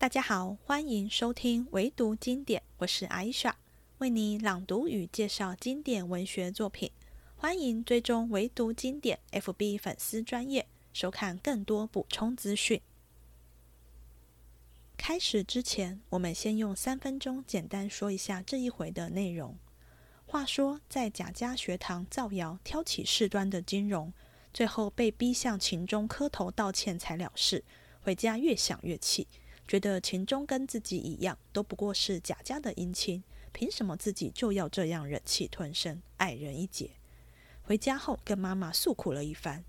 大家好，欢迎收听唯读经典，我是艾莎，为你朗读与介绍经典文学作品。欢迎追踪唯读经典 FB 粉丝专业，收看更多补充资讯。开始之前，我们先用三分钟简单说一下这一回的内容。话说，在贾家学堂造谣挑起事端的金荣，最后被逼向秦钟磕头道歉才了事，回家越想越气。觉得秦钟跟自己一样，都不过是贾家的姻亲，凭什么自己就要这样忍气吞声，矮人一截？回家后跟妈妈诉苦了一番，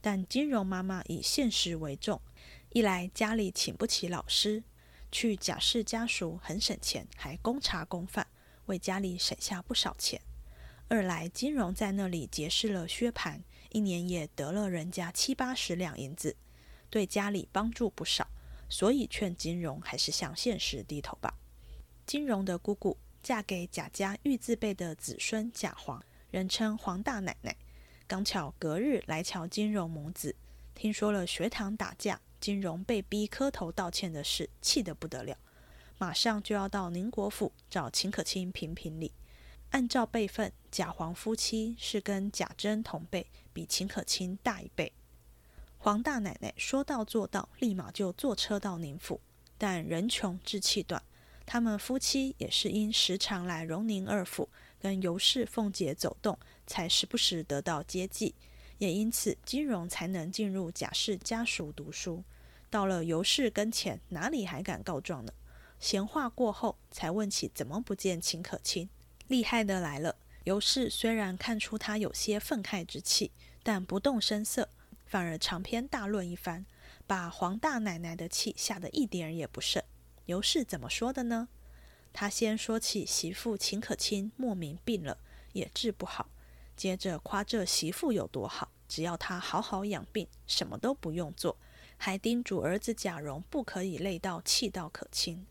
但金荣妈妈以现实为重，一来家里请不起老师，去贾氏家属很省钱，还供茶供饭，为家里省下不少钱；二来金荣在那里结识了薛蟠，一年也得了人家七八十两银子，对家里帮助不少。所以劝金荣还是向现实低头吧。金荣的姑姑嫁给贾家玉字辈的子孙贾黄，人称黄大奶奶。刚巧隔日来瞧金荣母子，听说了学堂打架，金荣被逼磕头道歉的事，气得不得了，马上就要到宁国府找秦可卿评评理。按照辈分，贾黄夫妻是跟贾珍同辈，比秦可卿大一辈。黄大奶奶说到做到，立马就坐车到宁府。但人穷志气短，他们夫妻也是因时常来荣宁二府跟尤氏、凤姐走动，才时不时得到接济。也因此，金荣才能进入贾氏家属读书。到了尤氏跟前，哪里还敢告状呢？闲话过后，才问起怎么不见秦可卿。厉害的来了，尤氏虽然看出他有些愤慨之气，但不动声色。反而长篇大论一番，把黄大奶奶的气吓得一点也不剩。尤氏怎么说的呢？他先说起媳妇秦可卿莫名病了，也治不好，接着夸这媳妇有多好，只要她好好养病，什么都不用做，还叮嘱儿子贾蓉不可以累到气到可卿。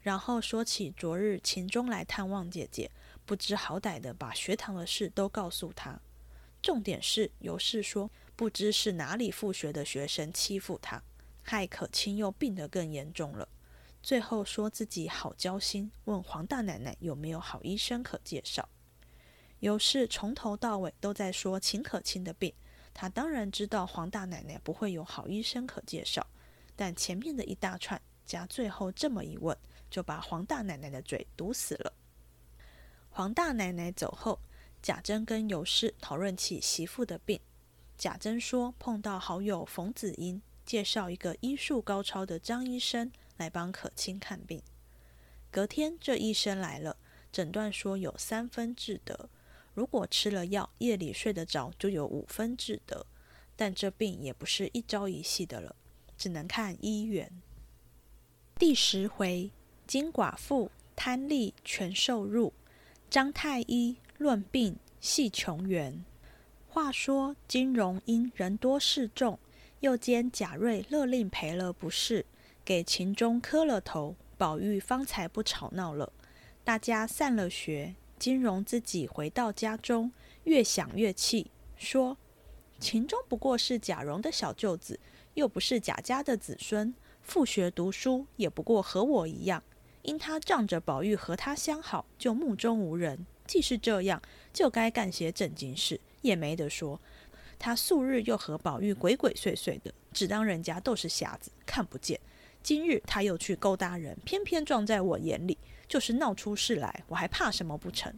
然后说起昨日秦钟来探望姐姐，不知好歹的把学堂的事都告诉他。重点是尤氏说。不知是哪里复学的学生欺负他，害可卿又病得更严重了。最后说自己好交心，问黄大奶奶有没有好医生可介绍。尤氏从头到尾都在说秦可卿的病，他当然知道黄大奶奶不会有好医生可介绍，但前面的一大串加最后这么一问，就把黄大奶奶的嘴堵死了。黄大奶奶走后，贾珍跟尤氏讨论起媳妇的病。贾珍说：“碰到好友冯子英，介绍一个医术高超的张医生来帮可卿看病。隔天，这医生来了，诊断说有三分治得，如果吃了药，夜里睡得着，就有五分治得。但这病也不是一朝一夕的了，只能看医缘。”第十回，金寡妇贪利全受入，张太医论病系穷源。话说金荣因人多势众，又兼贾瑞勒令赔了不是，给秦钟磕了头，宝玉方才不吵闹了。大家散了学，金荣自己回到家中，越想越气，说：“秦钟不过是贾蓉的小舅子，又不是贾家的子孙，复学读书也不过和我一样，因他仗着宝玉和他相好，就目中无人。既是这样，就该干些正经事。”也没得说，他素日又和宝玉鬼鬼祟祟的，只当人家都是瞎子看不见。今日他又去勾搭人，偏偏撞在我眼里，就是闹出事来，我还怕什么不成？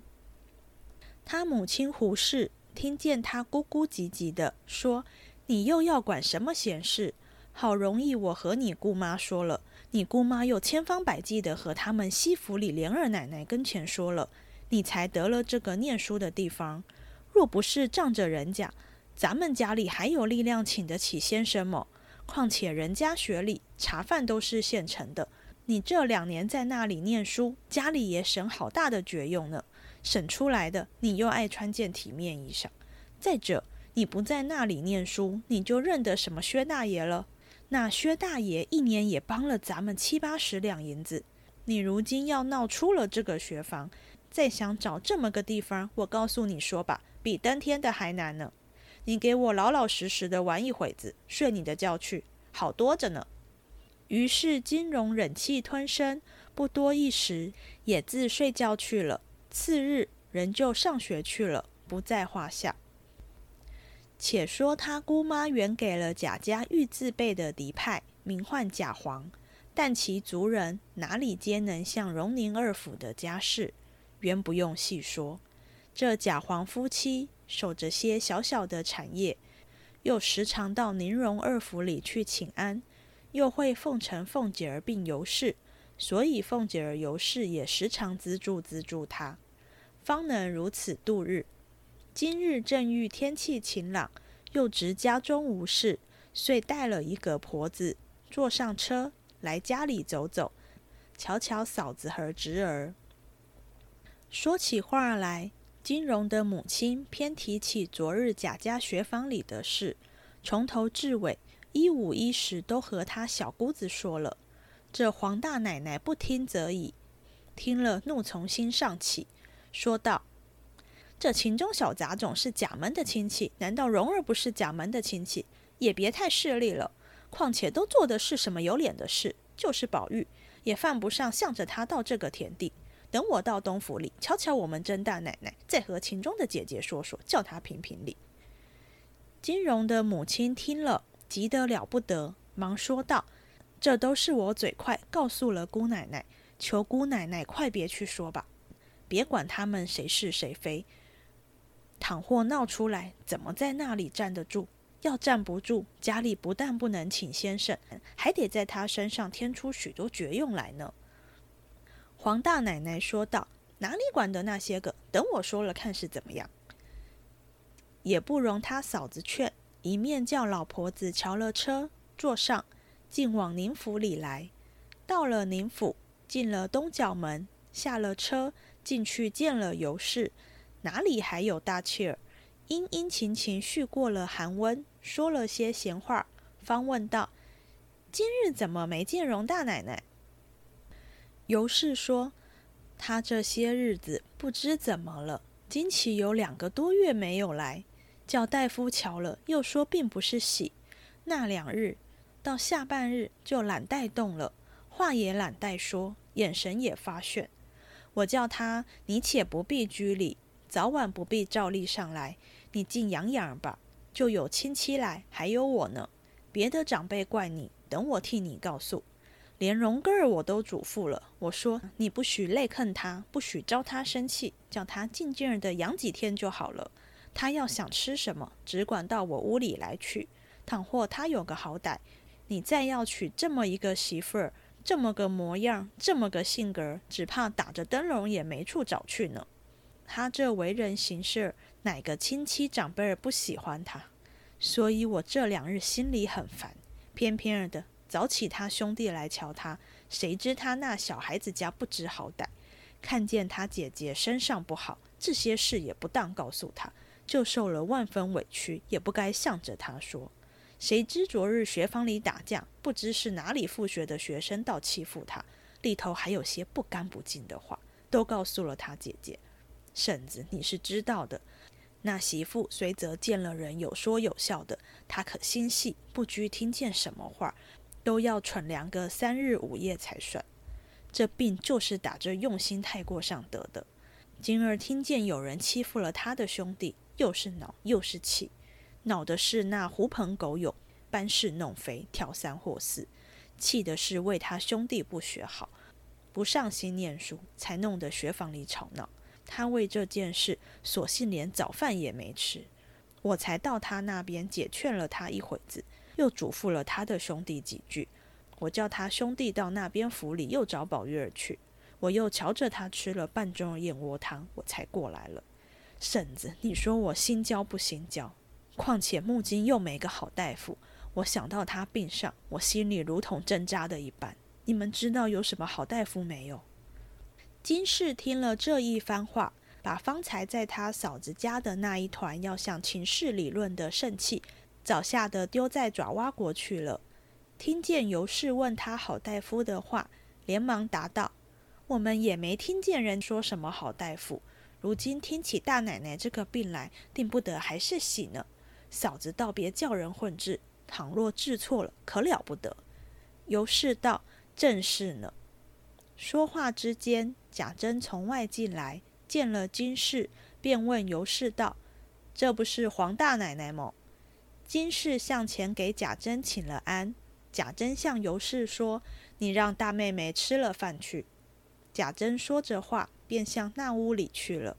他母亲胡氏听见他咕咕唧唧的说：“你又要管什么闲事？好容易我和你姑妈说了，你姑妈又千方百计的和他们西府里莲二奶奶跟前说了，你才得了这个念书的地方。”若不是仗着人家，咱们家里还有力量请得起先生么？况且人家学里茶饭都是现成的，你这两年在那里念书，家里也省好大的绝用呢。省出来的，你又爱穿件体面衣裳。再者，你不在那里念书，你就认得什么薛大爷了？那薛大爷一年也帮了咱们七八十两银子，你如今要闹出了这个学房，再想找这么个地方，我告诉你说吧。比登天的还难呢！你给我老老实实的玩一会子，睡你的觉去，好多着呢。于是金荣忍气吞声，不多一时，也自睡觉去了。次日仍旧上学去了，不在话下。且说他姑妈原给了贾家玉字辈的嫡派，名唤贾黄，但其族人哪里皆能像荣宁二府的家世，原不用细说。这贾黄夫妻守着些小小的产业，又时常到宁荣二府里去请安，又会奉承凤姐儿并尤氏，所以凤姐儿、尤氏也时常资助资助他，方能如此度日。今日正遇天气晴朗，又值家中无事，遂带了一个婆子，坐上车来家里走走，瞧瞧嫂子和侄儿。说起话来，金荣的母亲偏提起昨日贾家学房里的事，从头至尾一五一十都和他小姑子说了。这黄大奶奶不听则已，听了怒从心上起，说道。这秦中小杂种是贾门的亲戚，难道蓉儿不是贾门的亲戚？也别太势利了。况且都做的是什么有脸的事，就是宝玉也犯不上向着他到这个田地。等我到东府里瞧瞧我们甄大奶奶，再和秦中的姐姐说说，叫她评评理。金荣的母亲听了，急得了不得，忙说道：“这都是我嘴快告诉了姑奶奶，求姑奶奶快别去说吧，别管他们谁是谁非。”倘或闹出来，怎么在那里站得住？要站不住，家里不但不能请先生，还得在他身上添出许多绝用来呢。黄大奶奶说道：“哪里管得那些个？等我说了，看是怎么样。”也不容他嫂子劝，一面叫老婆子瞧了车，坐上，进往宁府里来。到了宁府，进了东角门，下了车，进去见了尤氏。哪里还有大气儿？殷殷勤勤叙过了寒温，说了些闲话，方问道：“今日怎么没见荣大奶奶？”尤氏说：“他这些日子不知怎么了，今起有两个多月没有来，叫大夫瞧了，又说并不是喜。那两日到下半日就懒带动了，话也懒带说，眼神也发眩。我叫他，你且不必拘礼。”早晚不必照例上来，你静养养吧。就有亲戚来，还有我呢。别的长辈怪你，等我替你告诉。连荣哥儿我都嘱咐了，我说你不许累恨他，不许招他生气，叫他静静儿的养几天就好了。他要想吃什么，只管到我屋里来取。倘或他有个好歹，你再要娶这么一个媳妇儿，这么个模样，这么个性格，只怕打着灯笼也没处找去呢。他这为人行事，哪个亲戚长辈儿不喜欢他？所以我这两日心里很烦。偏偏儿的早起，他兄弟来瞧他，谁知他那小孩子家不知好歹，看见他姐姐身上不好，这些事也不当告诉他，就受了万分委屈，也不该向着他说。谁知昨日学房里打架，不知是哪里复学的学生到欺负他，里头还有些不干不净的话，都告诉了他姐姐。婶子，你是知道的，那媳妇虽则见了人有说有笑的，她可心细，不拘听见什么话，都要喘量个三日五夜才算。这病就是打着用心太过上得的。今儿听见有人欺负了他的兄弟，又是恼又是气，恼的是那狐朋狗友搬事弄非，挑三或四；气的是为他兄弟不学好，不上心念书，才弄得学房里吵闹。他为这件事，索性连早饭也没吃。我才到他那边解劝了他一会子，又嘱咐了他的兄弟几句。我叫他兄弟到那边府里又找宝玉儿去。我又瞧着他吃了半盅燕窝汤，我才过来了。婶子，你说我心焦不心焦？况且木金又没个好大夫，我想到他病上，我心里如同针扎的一般。你们知道有什么好大夫没有？金氏听了这一番话，把方才在他嫂子家的那一团要向秦氏理论的盛气，早吓得丢在爪哇国去了。听见尤氏问他好大夫的话，连忙答道：“我们也没听见人说什么好大夫。如今听起大奶奶这个病来，定不得还是喜呢。嫂子倒别叫人混治，倘若治错了，可了不得。”尤氏道：“正是呢。”说话之间，贾珍从外进来，见了金氏，便问尤氏道：“这不是黄大奶奶么？”金氏向前给贾珍请了安。贾珍向尤氏说：“你让大妹妹吃了饭去。”贾珍说着话，便向那屋里去了。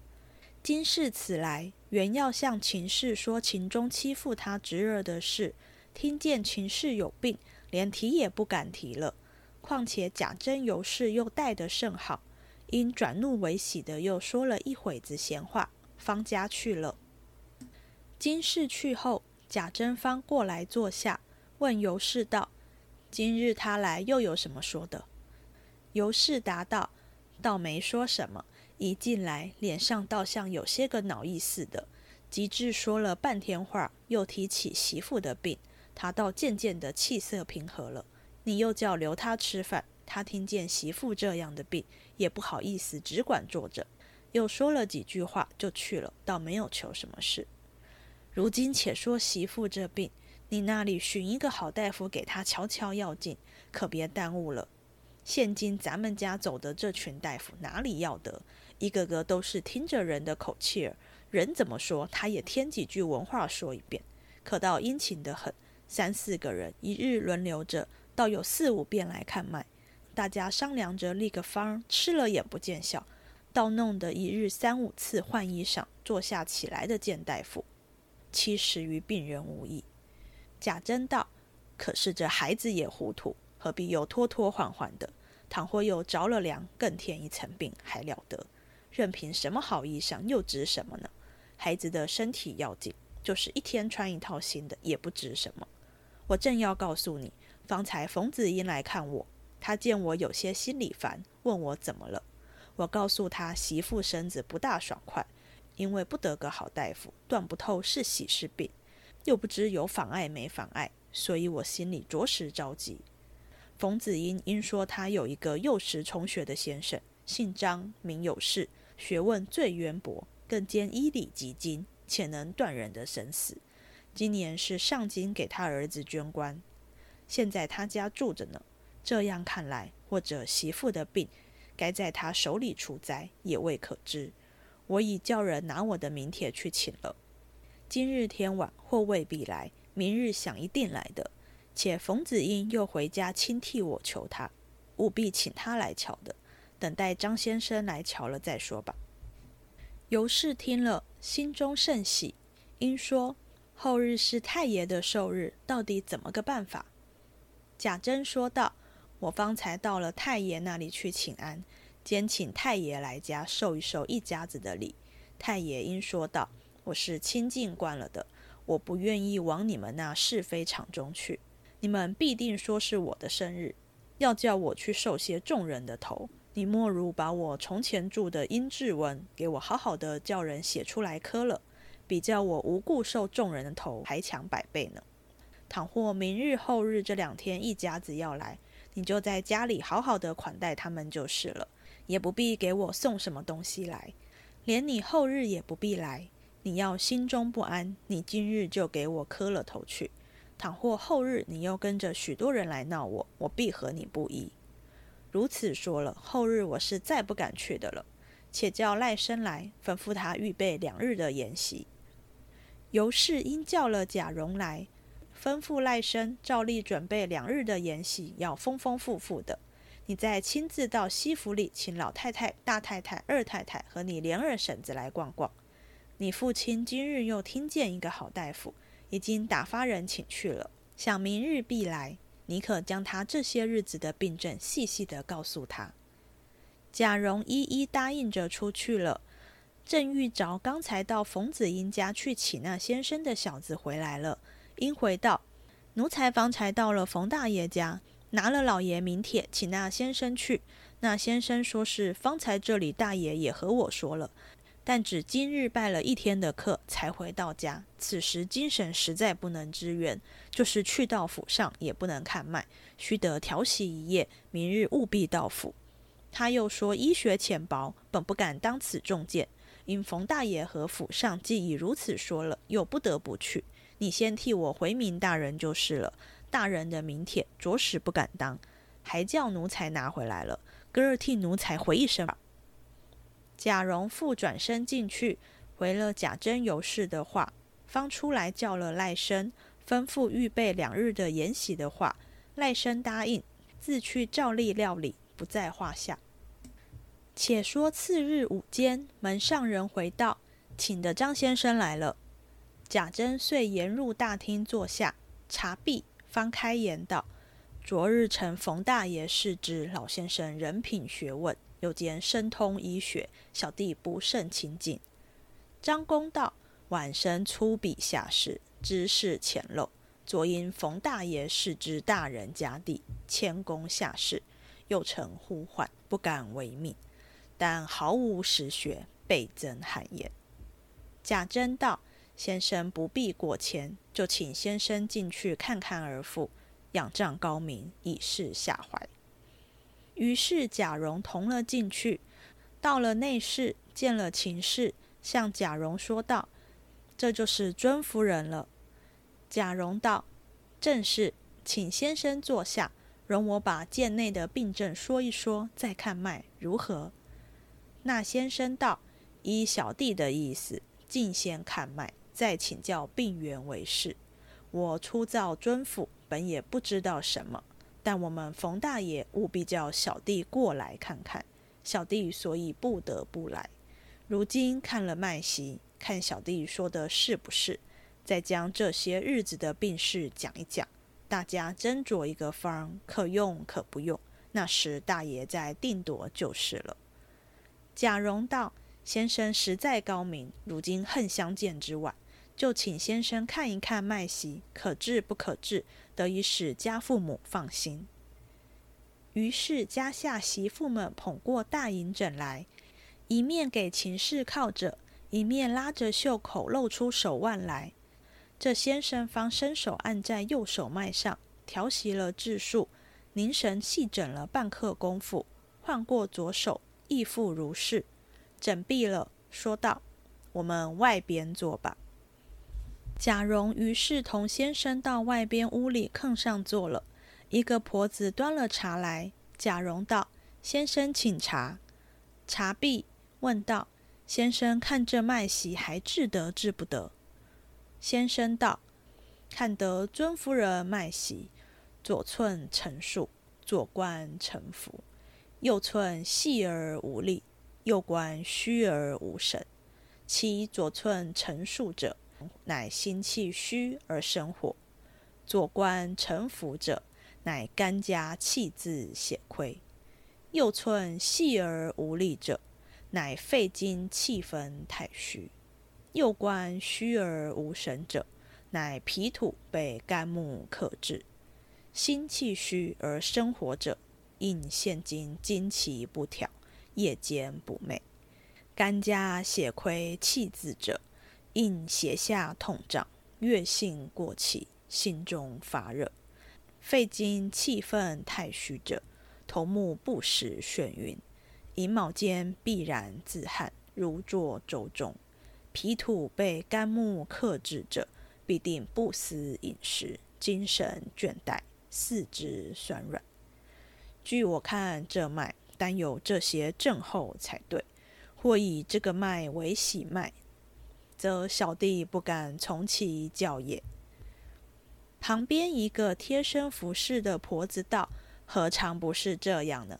金氏此来，原要向秦氏说秦钟欺负他侄儿的事，听见秦氏有病，连提也不敢提了。况且贾珍、尤氏又待得甚好，因转怒为喜的，又说了一会子闲话，方家去了。金氏去后，贾珍方过来坐下，问尤氏道。今日他来又有什么说的？尤氏答道：“倒没说什么，一进来脸上倒像有些个恼意似的。及至说了半天话，又提起媳妇的病，他倒渐渐的气色平和了。你又叫留他吃饭，他听见媳妇这样的病，也不好意思，只管坐着。又说了几句话就去了，倒没有求什么事。如今且说媳妇这病。”你那里寻一个好大夫给他瞧瞧要紧，可别耽误了。现今咱们家走的这群大夫哪里要得？一个个都是听着人的口气儿，人怎么说他也添几句文话说一遍，可倒殷勤得很。三四个人一日轮流着，倒有四五遍来看脉，大家商量着立个方，吃了也不见效，倒弄得一日三五次换衣裳，坐下起来的见大夫，七十余病人无益。贾珍道：“可是这孩子也糊涂，何必又拖拖缓缓的？倘或又着了凉，更添一层病，还了得？任凭什么好衣裳，又值什么呢？孩子的身体要紧，就是一天穿一套新的，也不值什么。我正要告诉你，方才冯子英来看我，他见我有些心里烦，问我怎么了。我告诉他，媳妇身子不大爽快，因为不得个好大夫，断不透是喜是病。”又不知有妨碍没妨碍，所以我心里着实着急。冯子英因说他有一个幼时从学的先生，姓张，名有事，学问最渊博，更兼医理及精，且能断人的生死。今年是上京给他儿子捐官，现在他家住着呢。这样看来，或者媳妇的病该在他手里除灾，也未可知。我已叫人拿我的名帖去请了。今日天晚或未必来，明日想一定来的。且冯子英又回家亲替我求他，务必请他来瞧的。等待张先生来瞧了再说吧。尤氏听了，心中甚喜，因说：“后日是太爷的寿日，到底怎么个办法？”贾珍说道：“我方才到了太爷那里去请安，兼请太爷来家受一受一家子的礼。太爷因说道。”我是清净惯了的，我不愿意往你们那是非场中去。你们必定说是我的生日，要叫我去受些众人的头。你莫如把我从前住的阴质文给我好好的叫人写出来磕了，比叫我无故受众人的头还强百倍呢。倘或明日后日这两天一家子要来，你就在家里好好的款待他们就是了，也不必给我送什么东西来，连你后日也不必来。你要心中不安，你今日就给我磕了头去。倘或后日你又跟着许多人来闹我，我必和你不依。如此说了，后日我是再不敢去的了。且叫赖生来，吩咐他预备两日的筵席。尤氏因叫了贾蓉来，吩咐赖生照例准备两日的筵席，要丰丰富富的。你再亲自到西府里，请老太太、大太太、二太太和你连二婶子来逛逛。你父亲今日又听见一个好大夫，已经打发人请去了，想明日必来。你可将他这些日子的病症细细的告诉他。贾蓉一一答应着出去了。正遇着刚才到冯子英家去请那先生的小子回来了，因回道：“奴才方才到了冯大爷家，拿了老爷名帖，请那先生去。那先生说是方才这里大爷也和我说了。”但只今日拜了一天的课，才回到家。此时精神实在不能支援，就是去到府上也不能看脉，须得调息一夜。明日务必到府。他又说医学浅薄，本不敢当此重见。因冯大爷和府上既已如此说了，又不得不去。你先替我回明大人就是了。大人的名帖着实不敢当，还叫奴才拿回来了。哥儿替奴才回一声吧。贾蓉复转身进去，回了贾珍尤氏的话，方出来叫了赖生，吩咐预备两日的筵席的话。赖生答应，自去照例料理，不在话下。且说次日午间，门上人回道：“请的张先生来了。”贾珍遂沿入大厅坐下，茶毕，方开言道：“昨日承冯大爷示之，老先生人品学问，又兼深通医学，小弟不甚亲近。”张公道：“晚生粗鄙下士，知识浅陋，昨因冯大爷示之大人家弟，谦恭下士，又曾呼唤，不敢违命，但毫无实学，倍增汗颜。”贾珍道。先生不必过谦，就请先生进去看看儿妇，仰仗高明，以示下怀。于是贾蓉同了进去，到了内室，见了秦氏，向贾蓉说道：“这就是尊夫人了。”贾蓉道：“正是，请先生坐下，容我把剑内的病症说一说，再看脉如何？”那先生道：“依小弟的意思，尽先看脉。”再请教病源为是。我初造尊府，本也不知道什么，但我们冯大爷务必叫小弟过来看看，小弟所以不得不来。如今看了脉席，看小弟说的是不是，再将这些日子的病事讲一讲，大家斟酌一个方，可用可不用，那时大爷再定夺就是了。贾蓉道：“先生实在高明，如今恨相见之晚。”就请先生看一看脉席，可治不可治，得以使家父母放心。于是家下媳妇们捧过大银枕来，一面给秦氏靠着，一面拉着袖口露出手腕来。这先生方伸手按在右手脉上，调息了质数，凝神细诊了半刻功夫，换过左手，亦复如是。诊毕了，说道：“我们外边坐吧。”贾蓉于是同先生到外边屋里炕上坐了。一个婆子端了茶来，贾蓉道：“先生请茶。”茶毕，问道：“先生看这脉息还治得治不得？”先生道：“看得尊夫人脉息，左寸成数，左关成符；右寸细而无力，右关虚而无神。其左寸成数者。”乃心气虚而生火，左关沉浮者，乃肝家气滞血亏；右寸细而无力者，乃肺经气分太虚；右关虚而无神者，乃脾土被肝木克制。心气虚而生火者，应现今精气不调，夜间不寐；肝家血亏气滞者。应胁下痛胀，月性过气，心中发热，肺经气分太虚者，头目不时眩晕，寅卯间必然自汗，如坐舟中。脾土被肝木克制者，必定不思饮食，精神倦怠，四肢酸软。据我看这脉，单有这些症候才对，或以这个脉为喜脉。则小弟不敢从其教也。旁边一个贴身服侍的婆子道：“何尝不是这样呢？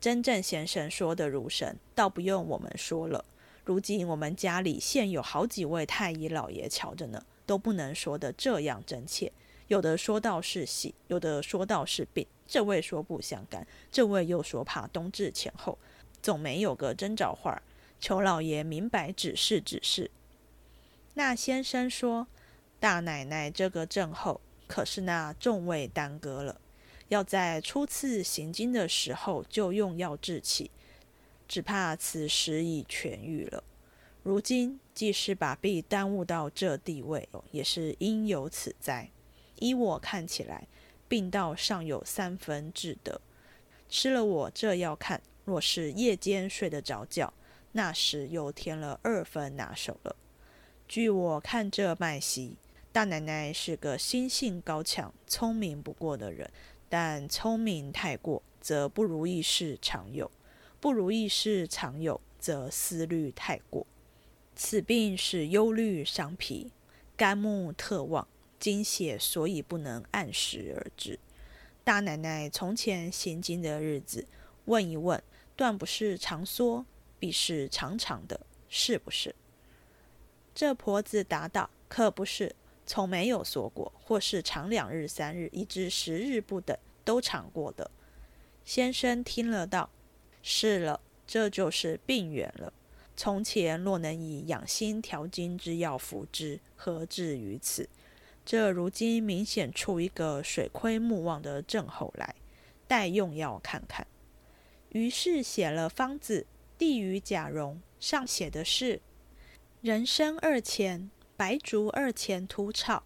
真正先生说的如神，倒不用我们说了。如今我们家里现有好几位太医老爷瞧着呢，都不能说的这样真切。有的说道是喜，有的说道是病。这位说不相干，这位又说怕冬至前后，总没有个征兆话儿。求老爷明白指示指示。”那先生说：“大奶奶这个症候，可是那众位耽搁了，要在初次行经的时候就用药治起，只怕此时已痊愈了。如今既是把病耽误到这地位，也是因有此灾。依我看起来，病道尚有三分治得。吃了我这药看，若是夜间睡得着觉，那时又添了二分拿手了。”据我看，这脉息大奶奶是个心性高强、聪明不过的人，但聪明太过，则不如意事常有；不如意事常有，则思虑太过。此病是忧虑伤脾，肝木特旺，精血所以不能按时而至。大奶奶从前行经的日子，问一问，断不是长缩，必是长长的，是不是？这婆子答道：“可不是。”从没有说过，或是长两日、三日，以至十日不等，都尝过的。先生听了道：“是了，这就是病源了。从前若能以养心调经之药服之，何至于此？这如今明显出一个水亏木旺的症候来，待用药看看。”于是写了方子，递与贾蓉，上写的是：“人参二钱。”白术二钱土草，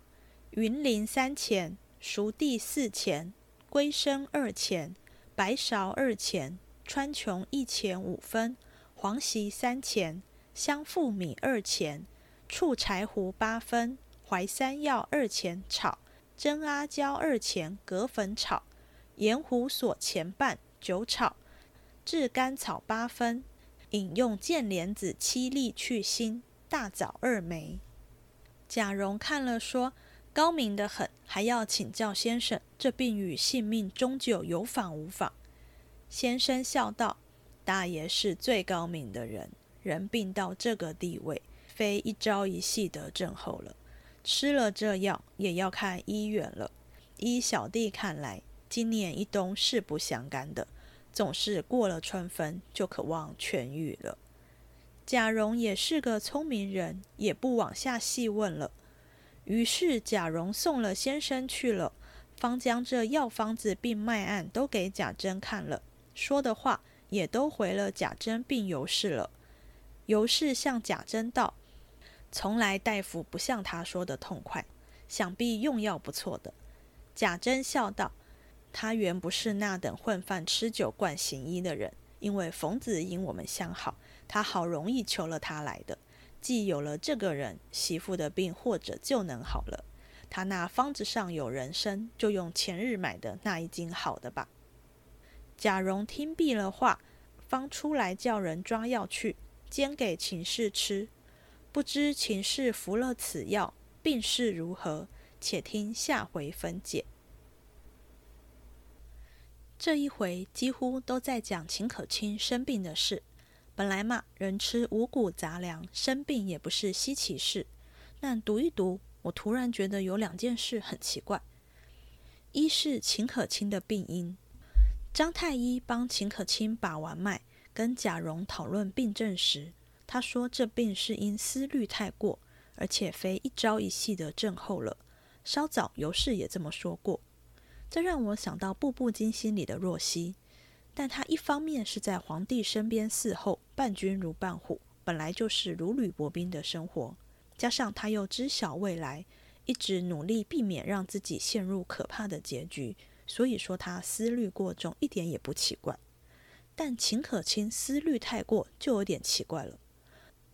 云苓三钱，熟地四钱，龟生二钱，白芍二钱，川穹一钱五分，黄芪三钱，香附米二钱，醋柴胡八分，淮山药二钱炒，真阿胶二钱隔粉炒，盐胡索钱半酒炒，炙甘草八分，饮用剑莲子七粒去腥，大枣二枚。贾蓉看了，说：“高明的很，还要请教先生，这病与性命终究有妨无妨？”先生笑道：“大爷是最高明的人，人病到这个地位，非一朝一夕的症候了。吃了这药，也要看医院了。依小弟看来，今年一冬是不相干的，总是过了春分，就可望痊愈了。”贾蓉也是个聪明人，也不往下细问了。于是贾蓉送了先生去了，方将这药方子并脉案都给贾珍看了，说的话也都回了贾珍并尤氏了。尤氏向贾珍道：“从来大夫不像他说的痛快，想必用药不错的。”贾珍笑道：“他原不是那等混饭吃酒惯行医的人，因为冯子因我们相好。”他好容易求了他来的，既有了这个人，媳妇的病或者就能好了。他那方子上有人参，就用前日买的那一斤好的吧。贾蓉听毕了话，方出来叫人抓药去，煎给秦氏吃。不知秦氏服了此药，病势如何？且听下回分解。这一回几乎都在讲秦可卿生病的事。本来嘛，人吃五谷杂粮，生病也不是稀奇事。但读一读，我突然觉得有两件事很奇怪。一是秦可卿的病因，张太医帮秦可卿把完脉，跟贾蓉讨论病症时，他说这病是因思虑太过，而且非一朝一夕的症候了。稍早尤氏也这么说过，这让我想到《步步惊心》里的若曦。但他一方面是在皇帝身边伺候，伴君如伴虎，本来就是如履薄冰的生活。加上他又知晓未来，一直努力避免让自己陷入可怕的结局，所以说他思虑过重，一点也不奇怪。但秦可卿思虑太过，就有点奇怪了。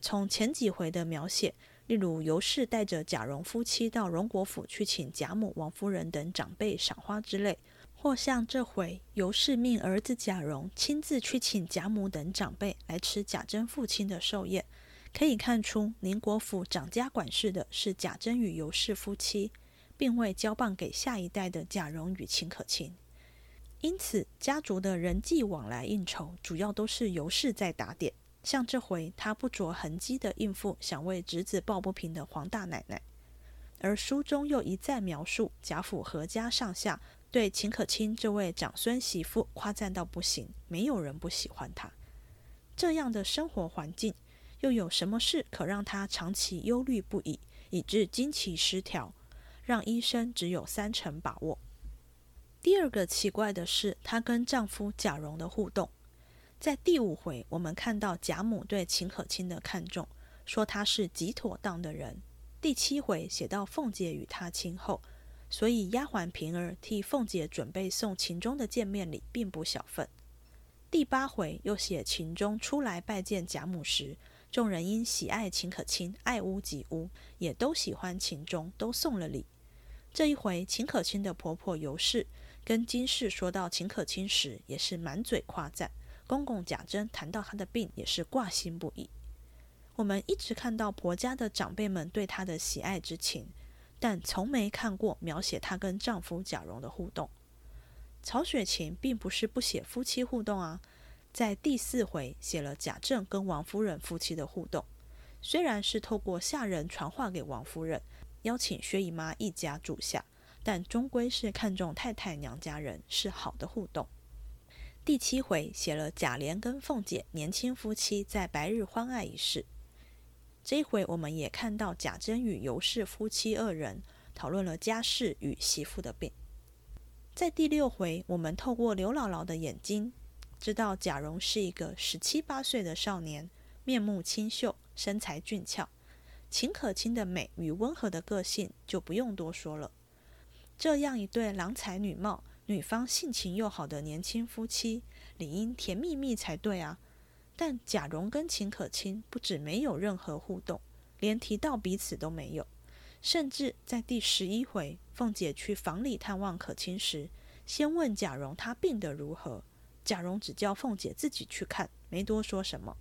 从前几回的描写，例如尤氏带着贾蓉夫妻到荣国府去请贾母、王夫人等长辈赏花之类。或像这回尤氏命儿子贾蓉亲自去请贾母等长辈来吃贾珍父亲的寿宴，可以看出宁国府掌家管事的是贾珍与尤氏夫妻，并未交棒给下一代的贾蓉与秦可卿。因此，家族的人际往来应酬主要都是尤氏在打点。像这回，他不着痕迹的应付想为侄子抱不平的黄大奶奶，而书中又一再描述贾府何家上下。对秦可卿这位长孙媳妇夸赞到不行，没有人不喜欢她。这样的生活环境，又有什么事可让她长期忧虑不已，以致经期失调，让医生只有三成把握？第二个奇怪的是，她跟丈夫贾蓉的互动。在第五回，我们看到贾母对秦可卿的看重，说她是极妥当的人。第七回写到凤姐与她亲后。所以，丫鬟平儿替凤姐准备送秦钟的见面礼，并不小份。第八回又写秦钟出来拜见贾母时，众人因喜爱秦可卿，爱屋及乌，也都喜欢秦钟，都送了礼。这一回，秦可卿的婆婆尤氏跟金氏说到秦可卿时，也是满嘴夸赞；公公贾珍谈到她的病，也是挂心不已。我们一直看到婆家的长辈们对她的喜爱之情，但从没看过描写她跟丈夫贾蓉的互动。曹雪芹并不是不写夫妻互动啊。在第四回写了贾政跟王夫人夫妻的互动，虽然是透过下人传话给王夫人，邀请薛姨妈一家住下，但终归是看中太太娘家人，是好的互动。第七回写了贾琏跟凤姐年轻夫妻在白日欢爱一事，这一回我们也看到贾珍与尤氏夫妻二人讨论了家事与媳妇的病。在第六回，我们透过刘姥姥的眼睛。知道贾蓉是一个十七八岁的少年，面目清秀，身材俊俏。秦可卿的美与温和的个性就不用多说了。这样一对郎才女貌、女方性情又好的年轻夫妻，理应甜蜜蜜才对啊！但贾蓉跟秦可卿不止没有任何互动，连提到彼此都没有。甚至在第十一回，凤姐去房里探望可卿时，先问贾蓉他病得如何。贾蓉只叫凤姐自己去看，没多说什么。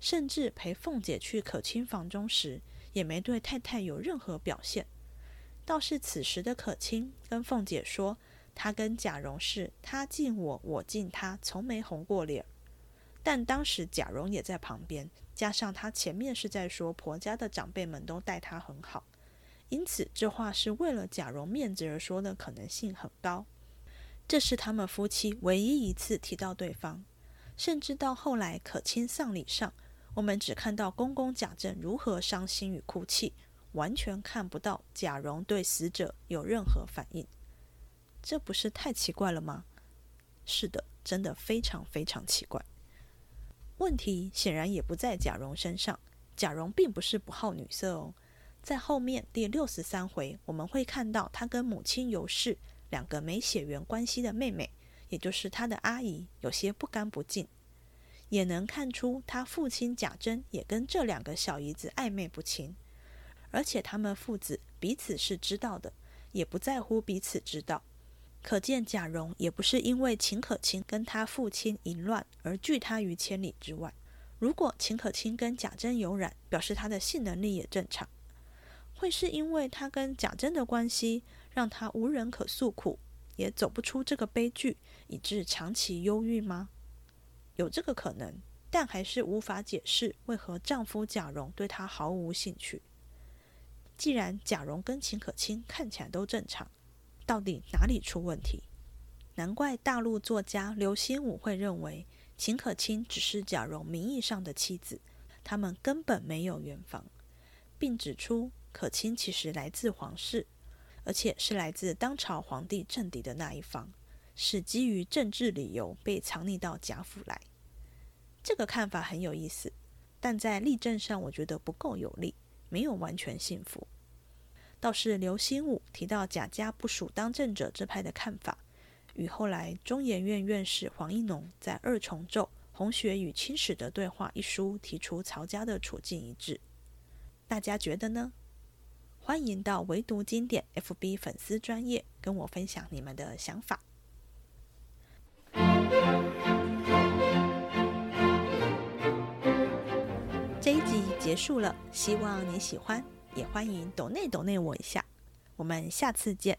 甚至陪凤姐去可卿房中时，也没对太太有任何表现。倒是此时的可卿跟凤姐说，她跟贾蓉是他敬我，我敬他，从没红过脸。但当时贾蓉也在旁边，加上他前面是在说婆家的长辈们都待他很好，因此这话是为了贾蓉面子而说的可能性很高。这是他们夫妻唯一一次提到对方，甚至到后来可卿丧礼上，我们只看到公公贾政如何伤心与哭泣，完全看不到贾蓉对死者有任何反应。这不是太奇怪了吗？是的，真的非常非常奇怪。问题显然也不在贾蓉身上，贾蓉并不是不好女色哦。在后面第六十三回，我们会看到他跟母亲尤氏。两个没血缘关系的妹妹，也就是他的阿姨，有些不干不净，也能看出他父亲贾珍也跟这两个小姨子暧昧不清，而且他们父子彼此是知道的，也不在乎彼此知道。可见贾蓉也不是因为秦可卿跟他父亲淫乱而拒他于千里之外。如果秦可卿跟贾珍有染，表示他的性能力也正常，会是因为他跟贾珍的关系。让他无人可诉苦，也走不出这个悲剧，以致长期忧郁吗？有这个可能，但还是无法解释为何丈夫贾蓉对她毫无兴趣。既然贾蓉跟秦可卿看起来都正常，到底哪里出问题？难怪大陆作家刘心武会认为秦可卿只是贾蓉名义上的妻子，他们根本没有圆房，并指出可卿其实来自皇室。而且是来自当朝皇帝政敌的那一方，是基于政治理由被藏匿到贾府来。这个看法很有意思，但在例证上我觉得不够有力，没有完全信服。倒是刘心武提到贾家不属当政者这派的看法，与后来中研院院士黄一农在《二重奏：红学与清史的对话》一书提出曹家的处境一致。大家觉得呢？欢迎到唯读经典 FB 粉丝专业跟我分享你们的想法。这一集结束了，希望你喜欢，也欢迎抖内抖内我一下。我们下次见。